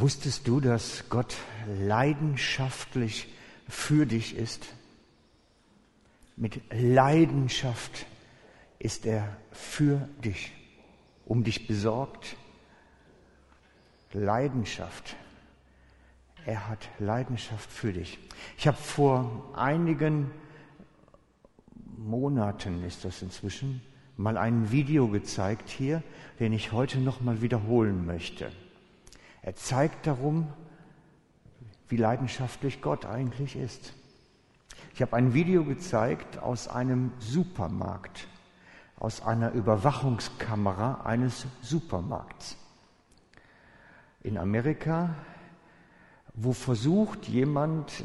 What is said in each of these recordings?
Wusstest du, dass Gott leidenschaftlich für dich ist? Mit Leidenschaft ist er für dich, um dich besorgt. Leidenschaft. Er hat Leidenschaft für dich. Ich habe vor einigen Monaten, ist das inzwischen, mal ein Video gezeigt hier, den ich heute noch mal wiederholen möchte. Er zeigt darum, wie leidenschaftlich Gott eigentlich ist. Ich habe ein Video gezeigt aus einem Supermarkt, aus einer Überwachungskamera eines Supermarkts in Amerika, wo versucht jemand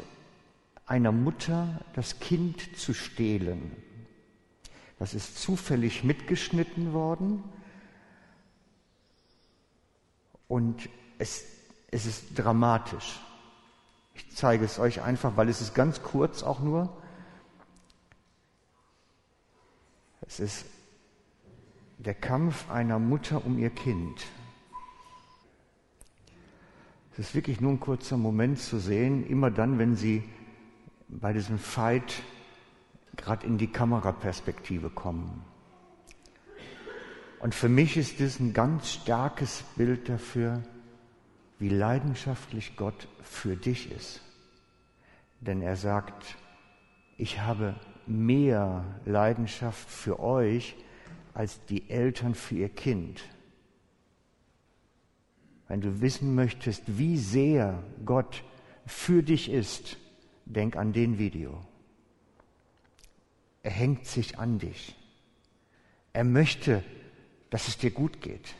einer Mutter das Kind zu stehlen. Das ist zufällig mitgeschnitten worden und es, es ist dramatisch. Ich zeige es euch einfach, weil es ist ganz kurz auch nur. Es ist der Kampf einer Mutter um ihr Kind. Es ist wirklich nur ein kurzer Moment zu sehen, immer dann, wenn sie bei diesem Fight gerade in die Kameraperspektive kommen. Und für mich ist das ein ganz starkes Bild dafür, wie leidenschaftlich Gott für dich ist. Denn er sagt, ich habe mehr Leidenschaft für euch als die Eltern für ihr Kind. Wenn du wissen möchtest, wie sehr Gott für dich ist, denk an den Video. Er hängt sich an dich. Er möchte, dass es dir gut geht.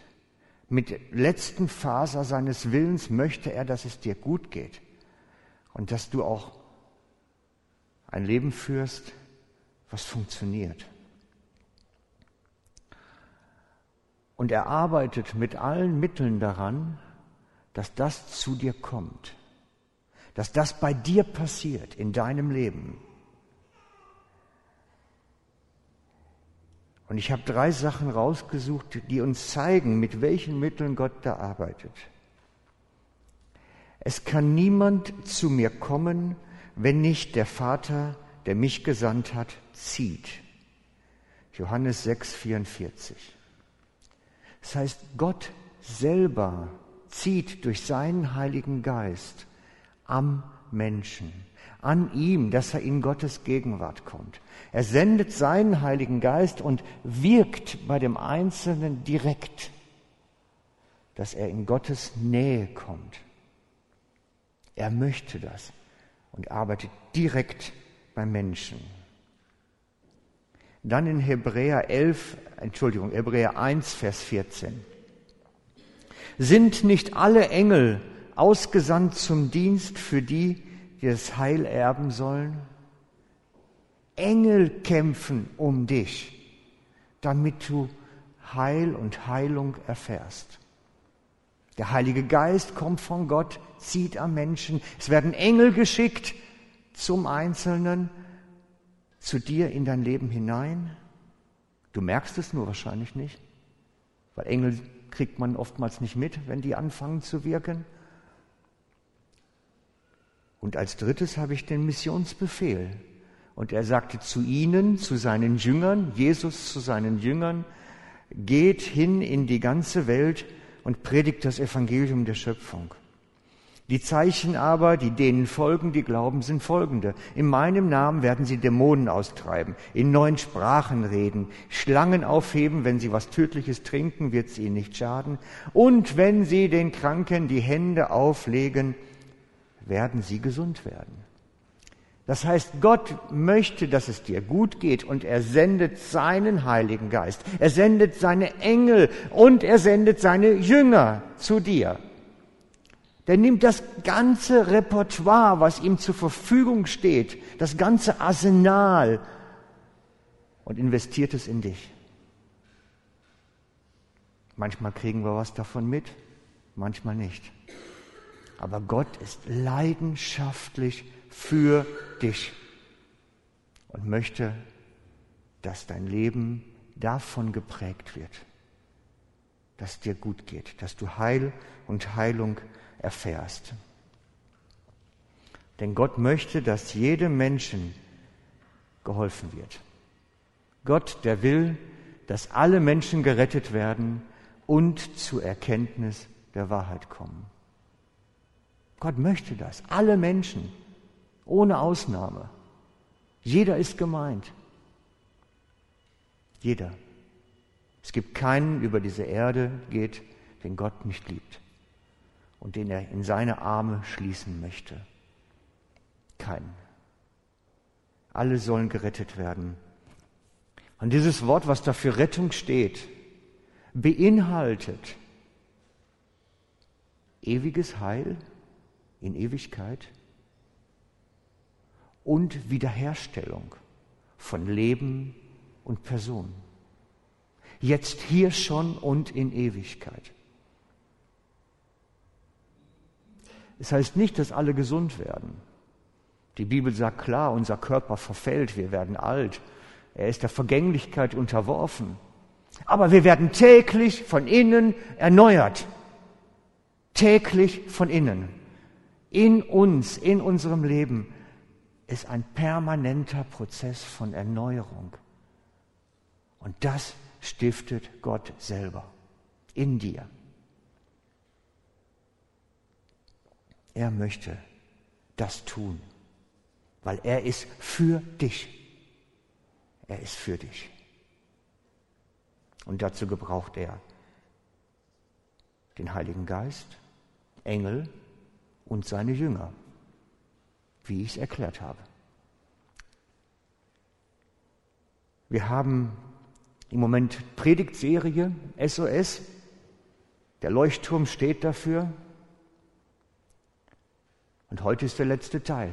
Mit letzten Faser seines Willens möchte er, dass es dir gut geht und dass du auch ein Leben führst, was funktioniert. Und er arbeitet mit allen Mitteln daran, dass das zu dir kommt, dass das bei dir passiert in deinem Leben. Und ich habe drei Sachen rausgesucht, die uns zeigen, mit welchen Mitteln Gott da arbeitet. Es kann niemand zu mir kommen, wenn nicht der Vater, der mich gesandt hat, zieht. Johannes 6, 44. Das heißt, Gott selber zieht durch seinen Heiligen Geist am Menschen an ihm, dass er in Gottes Gegenwart kommt. Er sendet seinen Heiligen Geist und wirkt bei dem Einzelnen direkt, dass er in Gottes Nähe kommt. Er möchte das und arbeitet direkt beim Menschen. Dann in Hebräer 11, Entschuldigung, Hebräer 1, Vers 14. Sind nicht alle Engel ausgesandt zum Dienst für die, die das Heil erben sollen? Engel kämpfen um dich, damit du Heil und Heilung erfährst. Der Heilige Geist kommt von Gott, zieht am Menschen. Es werden Engel geschickt zum Einzelnen, zu dir in dein Leben hinein. Du merkst es nur wahrscheinlich nicht, weil Engel kriegt man oftmals nicht mit, wenn die anfangen zu wirken. Und als drittes habe ich den Missionsbefehl. Und er sagte zu ihnen, zu seinen Jüngern, Jesus zu seinen Jüngern, geht hin in die ganze Welt und predigt das Evangelium der Schöpfung. Die Zeichen aber, die denen folgen, die glauben, sind folgende. In meinem Namen werden sie Dämonen austreiben, in neuen Sprachen reden, Schlangen aufheben, wenn sie was Tödliches trinken, wird es ihnen nicht schaden. Und wenn sie den Kranken die Hände auflegen, werden sie gesund werden. Das heißt, Gott möchte, dass es dir gut geht und er sendet seinen Heiligen Geist, er sendet seine Engel und er sendet seine Jünger zu dir. Der nimmt das ganze Repertoire, was ihm zur Verfügung steht, das ganze Arsenal und investiert es in dich. Manchmal kriegen wir was davon mit, manchmal nicht. Aber Gott ist leidenschaftlich für dich und möchte, dass dein Leben davon geprägt wird, dass dir gut geht, dass du Heil und Heilung erfährst. Denn Gott möchte, dass jedem Menschen geholfen wird. Gott, der will, dass alle Menschen gerettet werden und zur Erkenntnis der Wahrheit kommen. Gott möchte das. Alle Menschen, ohne Ausnahme. Jeder ist gemeint. Jeder. Es gibt keinen über diese Erde geht, den Gott nicht liebt und den er in seine Arme schließen möchte. Keinen. Alle sollen gerettet werden. Und dieses Wort, was da für Rettung steht, beinhaltet ewiges Heil in Ewigkeit und Wiederherstellung von Leben und Person. Jetzt hier schon und in Ewigkeit. Es heißt nicht, dass alle gesund werden. Die Bibel sagt klar, unser Körper verfällt, wir werden alt, er ist der Vergänglichkeit unterworfen. Aber wir werden täglich von innen erneuert. Täglich von innen. In uns, in unserem Leben ist ein permanenter Prozess von Erneuerung. Und das stiftet Gott selber in dir. Er möchte das tun, weil er ist für dich. Er ist für dich. Und dazu gebraucht er den Heiligen Geist, Engel und seine Jünger, wie ich es erklärt habe. Wir haben im Moment Predigtserie SOS. Der Leuchtturm steht dafür. Und heute ist der letzte Teil.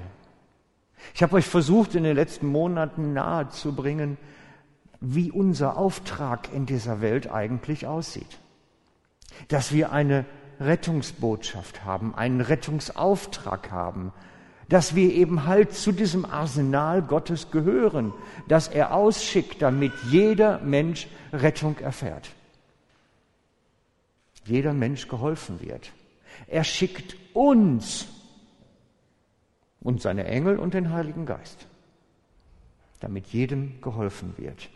Ich habe euch versucht, in den letzten Monaten nahezubringen, wie unser Auftrag in dieser Welt eigentlich aussieht. Dass wir eine Rettungsbotschaft haben, einen Rettungsauftrag haben, dass wir eben halt zu diesem Arsenal Gottes gehören, das er ausschickt, damit jeder Mensch Rettung erfährt. Jeder Mensch geholfen wird. Er schickt uns und seine Engel und den Heiligen Geist, damit jedem geholfen wird.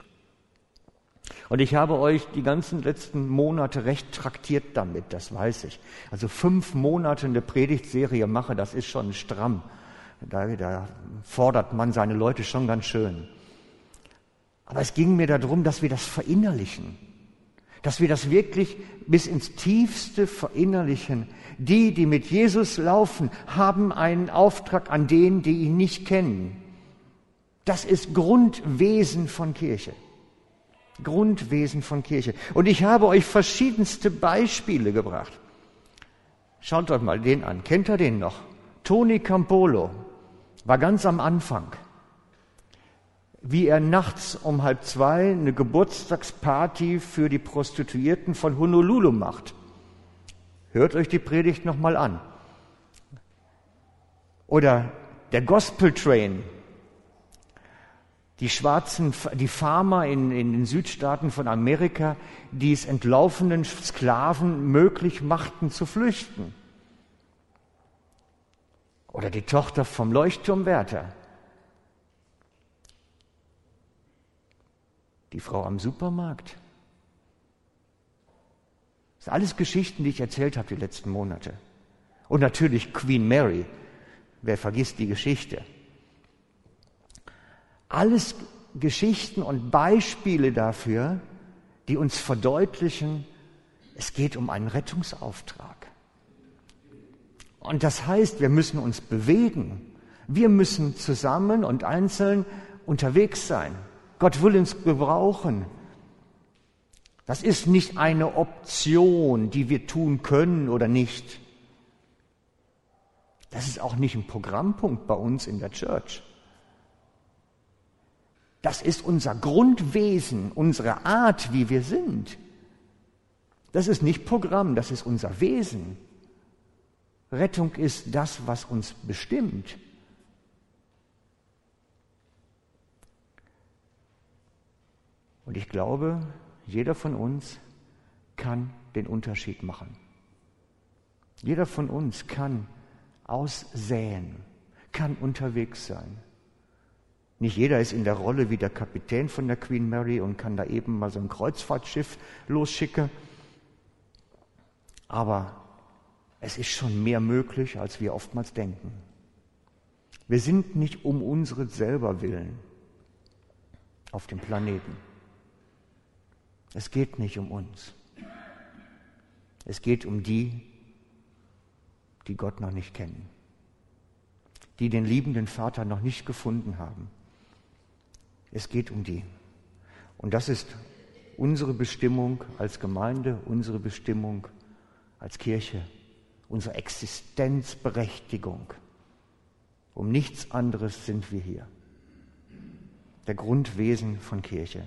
Und ich habe euch die ganzen letzten Monate recht traktiert damit, das weiß ich. Also fünf Monate eine Predigtserie mache, das ist schon stramm. Da, da fordert man seine Leute schon ganz schön. Aber es ging mir darum, dass wir das verinnerlichen. Dass wir das wirklich bis ins Tiefste verinnerlichen. Die, die mit Jesus laufen, haben einen Auftrag an denen, die ihn nicht kennen. Das ist Grundwesen von Kirche. Grundwesen von Kirche. Und ich habe euch verschiedenste Beispiele gebracht. Schaut euch mal den an. Kennt ihr den noch? Toni Campolo war ganz am Anfang. Wie er nachts um halb zwei eine Geburtstagsparty für die Prostituierten von Honolulu macht. Hört euch die Predigt nochmal an. Oder der Gospel Train, die schwarzen, die Farmer in, in den Südstaaten von Amerika, die es entlaufenen Sklaven möglich machten zu flüchten. Oder die Tochter vom Leuchtturmwärter. Die Frau am Supermarkt. Das sind alles Geschichten, die ich erzählt habe die letzten Monate. Und natürlich Queen Mary. Wer vergisst die Geschichte? Alles Geschichten und Beispiele dafür, die uns verdeutlichen, es geht um einen Rettungsauftrag. Und das heißt, wir müssen uns bewegen. Wir müssen zusammen und einzeln unterwegs sein. Gott will uns gebrauchen. Das ist nicht eine Option, die wir tun können oder nicht. Das ist auch nicht ein Programmpunkt bei uns in der Church. Das ist unser Grundwesen, unsere Art, wie wir sind. Das ist nicht Programm, das ist unser Wesen. Rettung ist das, was uns bestimmt. Und ich glaube, jeder von uns kann den Unterschied machen. Jeder von uns kann aussäen, kann unterwegs sein. Nicht jeder ist in der Rolle wie der Kapitän von der Queen Mary und kann da eben mal so ein Kreuzfahrtschiff losschicken. Aber es ist schon mehr möglich, als wir oftmals denken. Wir sind nicht um unsere selber willen auf dem Planeten. Es geht nicht um uns. Es geht um die, die Gott noch nicht kennen, die den liebenden Vater noch nicht gefunden haben. Es geht um die. Und das ist unsere Bestimmung als Gemeinde, unsere Bestimmung als Kirche, unsere Existenzberechtigung. Um nichts anderes sind wir hier. Der Grundwesen von Kirche.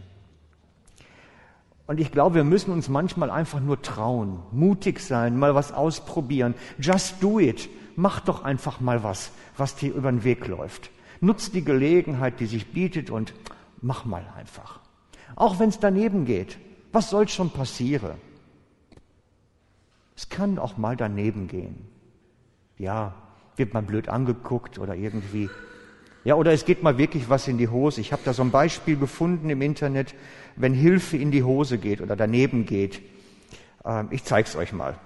Und ich glaube, wir müssen uns manchmal einfach nur trauen, mutig sein, mal was ausprobieren. Just do it. Mach doch einfach mal was, was dir über den Weg läuft. Nutz die Gelegenheit, die sich bietet und mach mal einfach. Auch wenn es daneben geht. Was soll schon passieren? Es kann auch mal daneben gehen. Ja, wird man blöd angeguckt oder irgendwie. Ja, oder es geht mal wirklich was in die Hose. Ich habe da so ein Beispiel gefunden im Internet wenn Hilfe in die Hose geht oder daneben geht. Ähm, ich zeige es euch mal.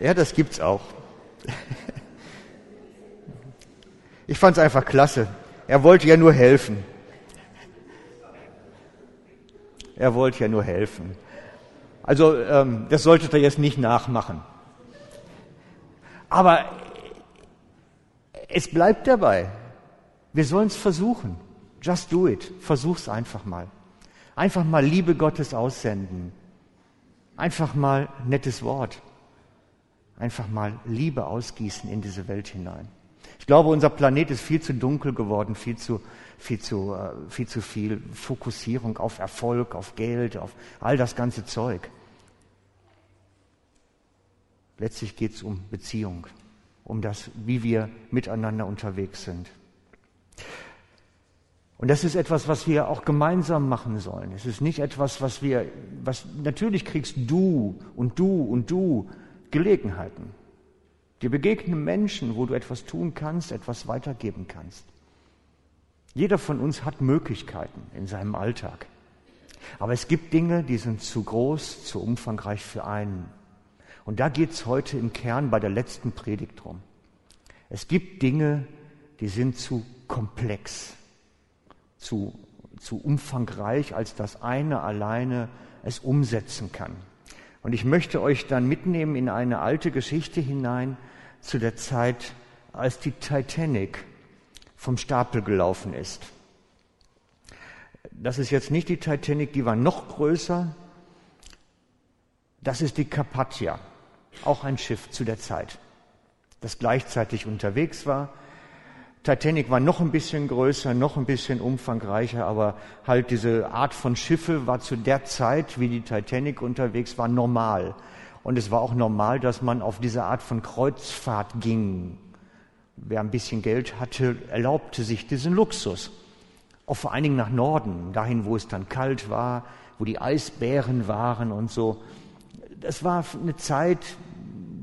Ja, das gibt's auch. Ich fand es einfach klasse. Er wollte ja nur helfen. Er wollte ja nur helfen. Also ähm, das solltet ihr jetzt nicht nachmachen. Aber es bleibt dabei. Wir sollen es versuchen. Just do it. Versuch's einfach mal. Einfach mal Liebe Gottes aussenden. Einfach mal nettes Wort einfach mal Liebe ausgießen in diese Welt hinein. Ich glaube, unser Planet ist viel zu dunkel geworden, viel zu, viel zu, äh, viel zu viel Fokussierung auf Erfolg, auf Geld, auf all das ganze Zeug. Letztlich geht es um Beziehung, um das, wie wir miteinander unterwegs sind. Und das ist etwas, was wir auch gemeinsam machen sollen. Es ist nicht etwas, was wir, was, natürlich kriegst du und du und du Gelegenheiten. Dir begegnen Menschen, wo du etwas tun kannst, etwas weitergeben kannst. Jeder von uns hat Möglichkeiten in seinem Alltag. Aber es gibt Dinge, die sind zu groß, zu umfangreich für einen. Und da geht es heute im Kern bei der letzten Predigt drum. Es gibt Dinge, die sind zu komplex, zu, zu umfangreich, als das eine alleine es umsetzen kann. Und ich möchte euch dann mitnehmen in eine alte Geschichte hinein zu der Zeit, als die Titanic vom Stapel gelaufen ist. Das ist jetzt nicht die Titanic, die war noch größer. Das ist die Carpathia, auch ein Schiff zu der Zeit, das gleichzeitig unterwegs war Titanic war noch ein bisschen größer, noch ein bisschen umfangreicher, aber halt diese Art von Schiffe war zu der Zeit, wie die Titanic unterwegs war, normal. Und es war auch normal, dass man auf diese Art von Kreuzfahrt ging. Wer ein bisschen Geld hatte, erlaubte sich diesen Luxus. Auch vor allen Dingen nach Norden, dahin, wo es dann kalt war, wo die Eisbären waren und so. Das war eine Zeit,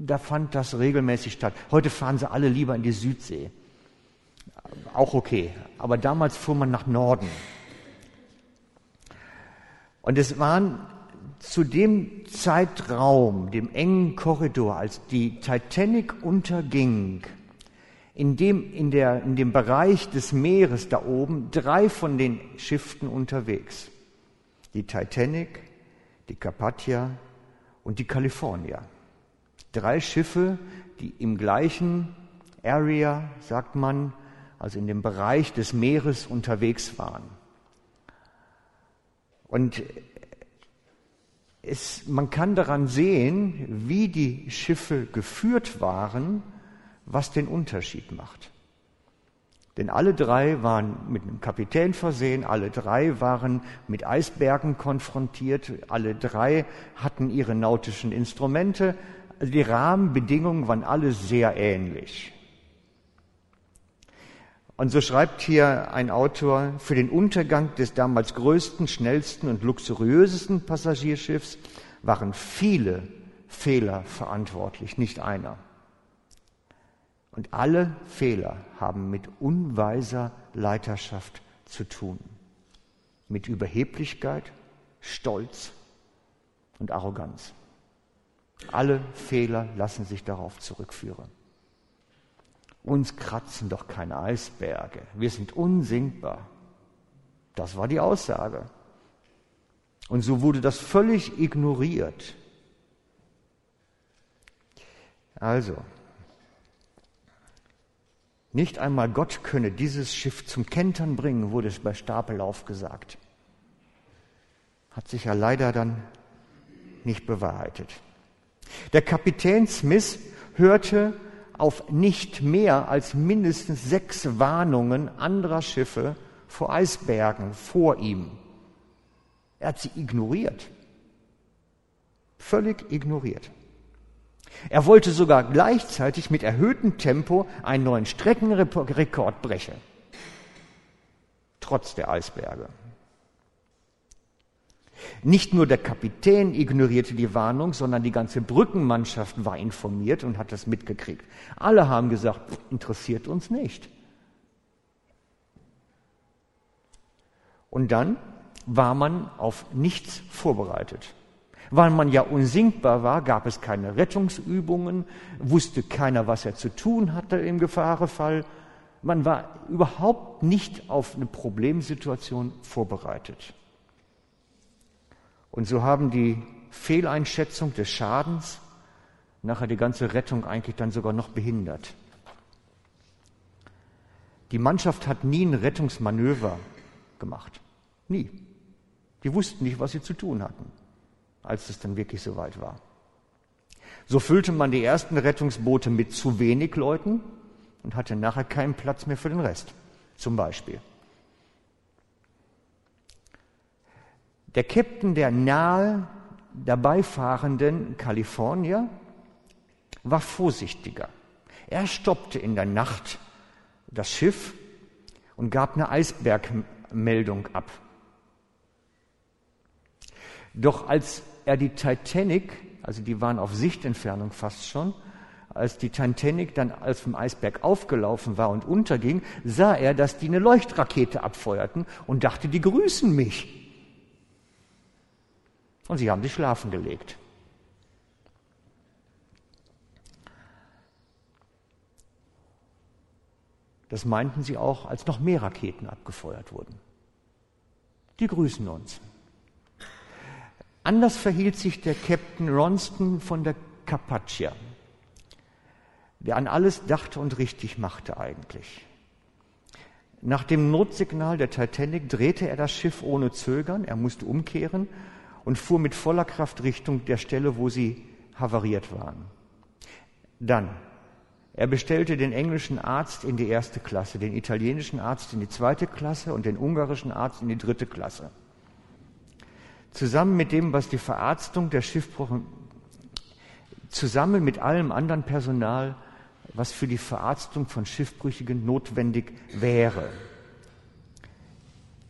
da fand das regelmäßig statt. Heute fahren sie alle lieber in die Südsee auch okay. Aber damals fuhr man nach Norden. Und es waren zu dem Zeitraum, dem engen Korridor, als die Titanic unterging, in dem, in, der, in dem Bereich des Meeres da oben drei von den Schiffen unterwegs. Die Titanic, die Carpathia und die California. Drei Schiffe, die im gleichen Area, sagt man, also in dem Bereich des Meeres unterwegs waren. Und es, man kann daran sehen, wie die Schiffe geführt waren, was den Unterschied macht. Denn alle drei waren mit einem Kapitän versehen, alle drei waren mit Eisbergen konfrontiert, alle drei hatten ihre nautischen Instrumente. Also die Rahmenbedingungen waren alle sehr ähnlich. Und so schreibt hier ein Autor, für den Untergang des damals größten, schnellsten und luxuriösesten Passagierschiffs waren viele Fehler verantwortlich, nicht einer. Und alle Fehler haben mit unweiser Leiterschaft zu tun, mit Überheblichkeit, Stolz und Arroganz. Alle Fehler lassen sich darauf zurückführen. Uns kratzen doch keine Eisberge, wir sind unsinkbar. Das war die Aussage. Und so wurde das völlig ignoriert. Also, nicht einmal Gott könne dieses Schiff zum Kentern bringen, wurde es bei Stapellauf gesagt. Hat sich ja leider dann nicht bewahrheitet. Der Kapitän Smith hörte auf nicht mehr als mindestens sechs Warnungen anderer Schiffe vor Eisbergen vor ihm. Er hat sie ignoriert. Völlig ignoriert. Er wollte sogar gleichzeitig mit erhöhtem Tempo einen neuen Streckenrekord brechen. Trotz der Eisberge. Nicht nur der Kapitän ignorierte die Warnung, sondern die ganze Brückenmannschaft war informiert und hat das mitgekriegt. Alle haben gesagt, interessiert uns nicht. Und dann war man auf nichts vorbereitet. Weil man ja unsinkbar war, gab es keine Rettungsübungen, wusste keiner, was er zu tun hatte im Gefahrefall. Man war überhaupt nicht auf eine Problemsituation vorbereitet. Und so haben die Fehleinschätzung des Schadens nachher die ganze Rettung eigentlich dann sogar noch behindert. Die Mannschaft hat nie ein Rettungsmanöver gemacht. Nie. Die wussten nicht, was sie zu tun hatten als es dann wirklich soweit war. So füllte man die ersten Rettungsboote mit zu wenig Leuten und hatte nachher keinen Platz mehr für den Rest, zum Beispiel. Der Captain der nahe dabei fahrenden Kalifornier war vorsichtiger. Er stoppte in der Nacht das Schiff und gab eine Eisbergmeldung ab. Doch als er die Titanic, also die waren auf Sichtentfernung fast schon, als die Titanic dann als vom Eisberg aufgelaufen war und unterging, sah er, dass die eine Leuchtrakete abfeuerten und dachte, die grüßen mich. Und sie haben sich schlafen gelegt. Das meinten sie auch, als noch mehr Raketen abgefeuert wurden. Die grüßen uns. Anders verhielt sich der Captain Ronston von der Carpathia, der an alles dachte und richtig machte eigentlich. Nach dem Notsignal der Titanic drehte er das Schiff ohne Zögern, er musste umkehren und fuhr mit voller Kraft Richtung der Stelle, wo sie havariert waren. Dann, er bestellte den englischen Arzt in die erste Klasse, den italienischen Arzt in die zweite Klasse und den ungarischen Arzt in die dritte Klasse zusammen mit dem, was die Verarztung der Schiffbruch, zusammen mit allem anderen Personal, was für die Verarztung von Schiffbrüchigen notwendig wäre.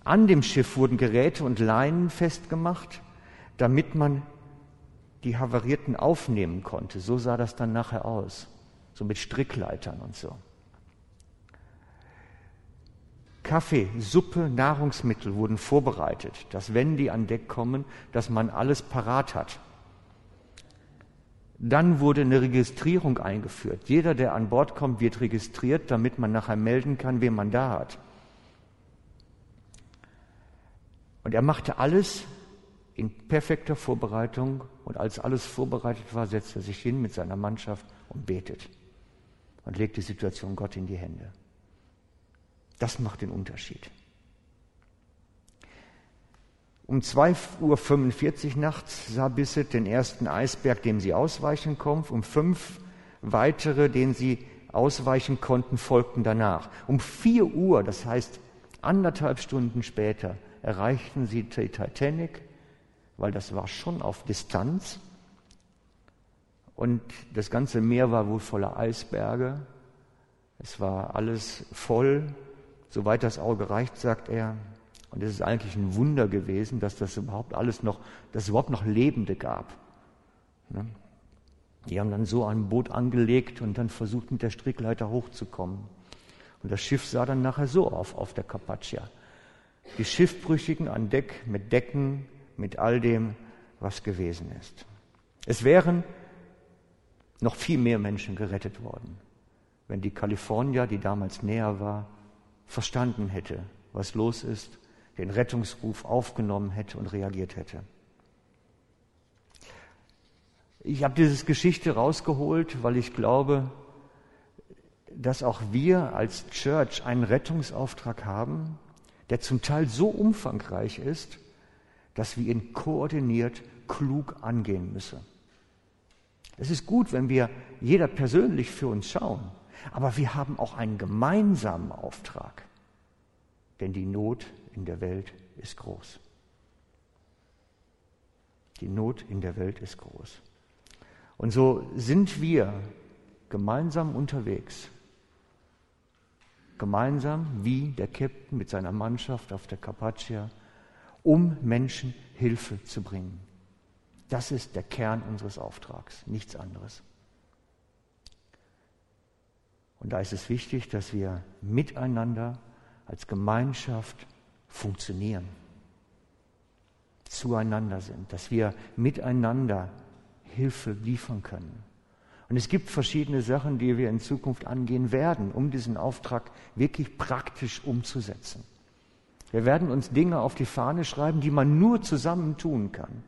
An dem Schiff wurden Geräte und Leinen festgemacht, damit man die Havarierten aufnehmen konnte. So sah das dann nachher aus, so mit Strickleitern und so. Kaffee, Suppe, Nahrungsmittel wurden vorbereitet, dass wenn die an Deck kommen, dass man alles parat hat. Dann wurde eine Registrierung eingeführt. Jeder, der an Bord kommt, wird registriert, damit man nachher melden kann, wen man da hat. Und er machte alles in perfekter Vorbereitung und als alles vorbereitet war, setzte er sich hin mit seiner Mannschaft und betet. und legt die Situation Gott in die Hände. Das macht den Unterschied. Um 2.45 Uhr nachts sah Bisset den ersten Eisberg, dem sie ausweichen konnten. Um fünf weitere, denen sie ausweichen konnten, folgten danach. Um 4 Uhr, das heißt anderthalb Stunden später, erreichten sie die Titanic, weil das war schon auf Distanz. Und das ganze Meer war wohl voller Eisberge. Es war alles voll, soweit das Auge reicht, sagt er. Und es ist eigentlich ein Wunder gewesen, dass das überhaupt alles noch, dass es überhaupt noch Lebende gab. Ne? Die haben dann so ein Boot angelegt und dann versucht, mit der Strickleiter hochzukommen. Und das Schiff sah dann nachher so auf, auf der Carpaccia. Die Schiffbrüchigen an Deck mit Decken, mit all dem, was gewesen ist. Es wären noch viel mehr Menschen gerettet worden, wenn die Kalifornier, die damals näher war, verstanden hätte, was los ist, den Rettungsruf aufgenommen hätte und reagiert hätte. Ich habe diese Geschichte rausgeholt, weil ich glaube, dass auch wir als Church einen Rettungsauftrag haben, der zum Teil so umfangreich ist, dass wir ihn koordiniert, klug angehen müssen. Es ist gut, wenn wir jeder persönlich für uns schauen, aber wir haben auch einen gemeinsamen Auftrag, denn die Not in der Welt ist groß. Die Not in der Welt ist groß. Und so sind wir gemeinsam unterwegs. Gemeinsam wie der Captain mit seiner Mannschaft auf der Carpathia, um Menschen Hilfe zu bringen. Das ist der Kern unseres Auftrags, nichts anderes. Und da ist es wichtig, dass wir miteinander als Gemeinschaft funktionieren, zueinander sind, dass wir miteinander Hilfe liefern können. Und es gibt verschiedene Sachen, die wir in Zukunft angehen werden, um diesen Auftrag wirklich praktisch umzusetzen. Wir werden uns Dinge auf die Fahne schreiben, die man nur zusammen tun kann.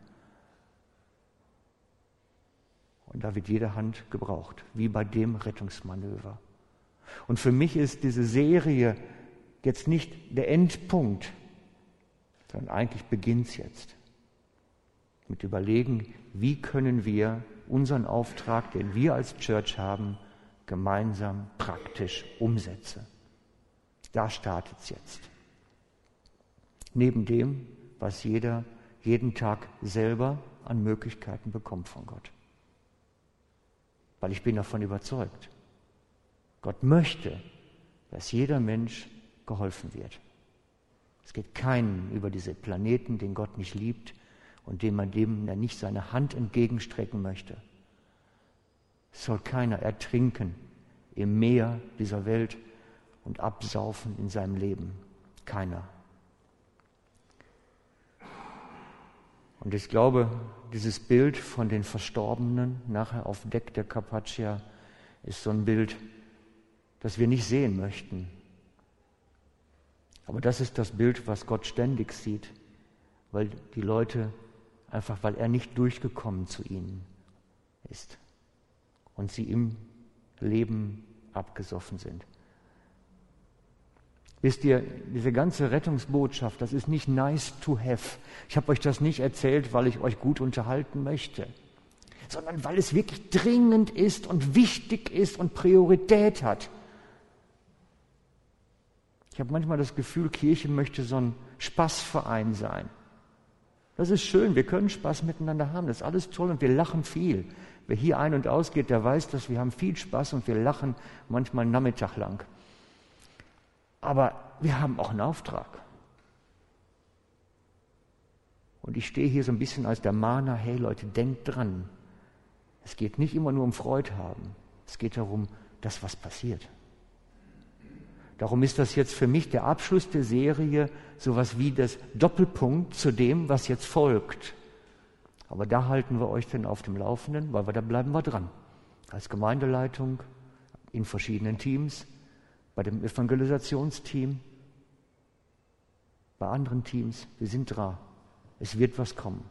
Und da wird jede Hand gebraucht, wie bei dem Rettungsmanöver. Und für mich ist diese Serie jetzt nicht der Endpunkt, sondern eigentlich beginnt es jetzt. Mit Überlegen, wie können wir unseren Auftrag, den wir als Church haben, gemeinsam praktisch umsetzen. Da startet es jetzt. Neben dem, was jeder jeden Tag selber an Möglichkeiten bekommt von Gott. Weil ich bin davon überzeugt, Gott möchte, dass jeder Mensch geholfen wird. Es geht keinen über diese Planeten, den Gott nicht liebt und dem man dem nicht seine Hand entgegenstrecken möchte. Es soll keiner ertrinken im Meer dieser Welt und absaufen in seinem Leben. Keiner. Und ich glaube, dieses Bild von den Verstorbenen nachher auf Deck der Carpathia ist so ein Bild, das wir nicht sehen möchten. Aber das ist das Bild, was Gott ständig sieht, weil die Leute einfach, weil er nicht durchgekommen zu ihnen ist und sie im Leben abgesoffen sind. Wisst ihr, diese ganze Rettungsbotschaft, das ist nicht nice to have. Ich habe euch das nicht erzählt, weil ich euch gut unterhalten möchte, sondern weil es wirklich dringend ist und wichtig ist und Priorität hat. Ich habe manchmal das Gefühl, Kirche möchte so ein Spaßverein sein. Das ist schön, wir können Spaß miteinander haben, das ist alles toll und wir lachen viel. Wer hier ein- und ausgeht, der weiß, dass wir haben viel Spaß und wir lachen manchmal Nachmittag lang. Aber wir haben auch einen Auftrag. Und ich stehe hier so ein bisschen als der Mahner, hey Leute, denkt dran. Es geht nicht immer nur um Freude haben. Es geht darum, dass was passiert. Darum ist das jetzt für mich der Abschluss der Serie sowas wie das Doppelpunkt zu dem, was jetzt folgt. Aber da halten wir euch dann auf dem Laufenden, weil wir da bleiben wir dran. Als Gemeindeleitung, in verschiedenen Teams, bei dem Evangelisationsteam, bei anderen Teams. Wir sind dran. Es wird was kommen.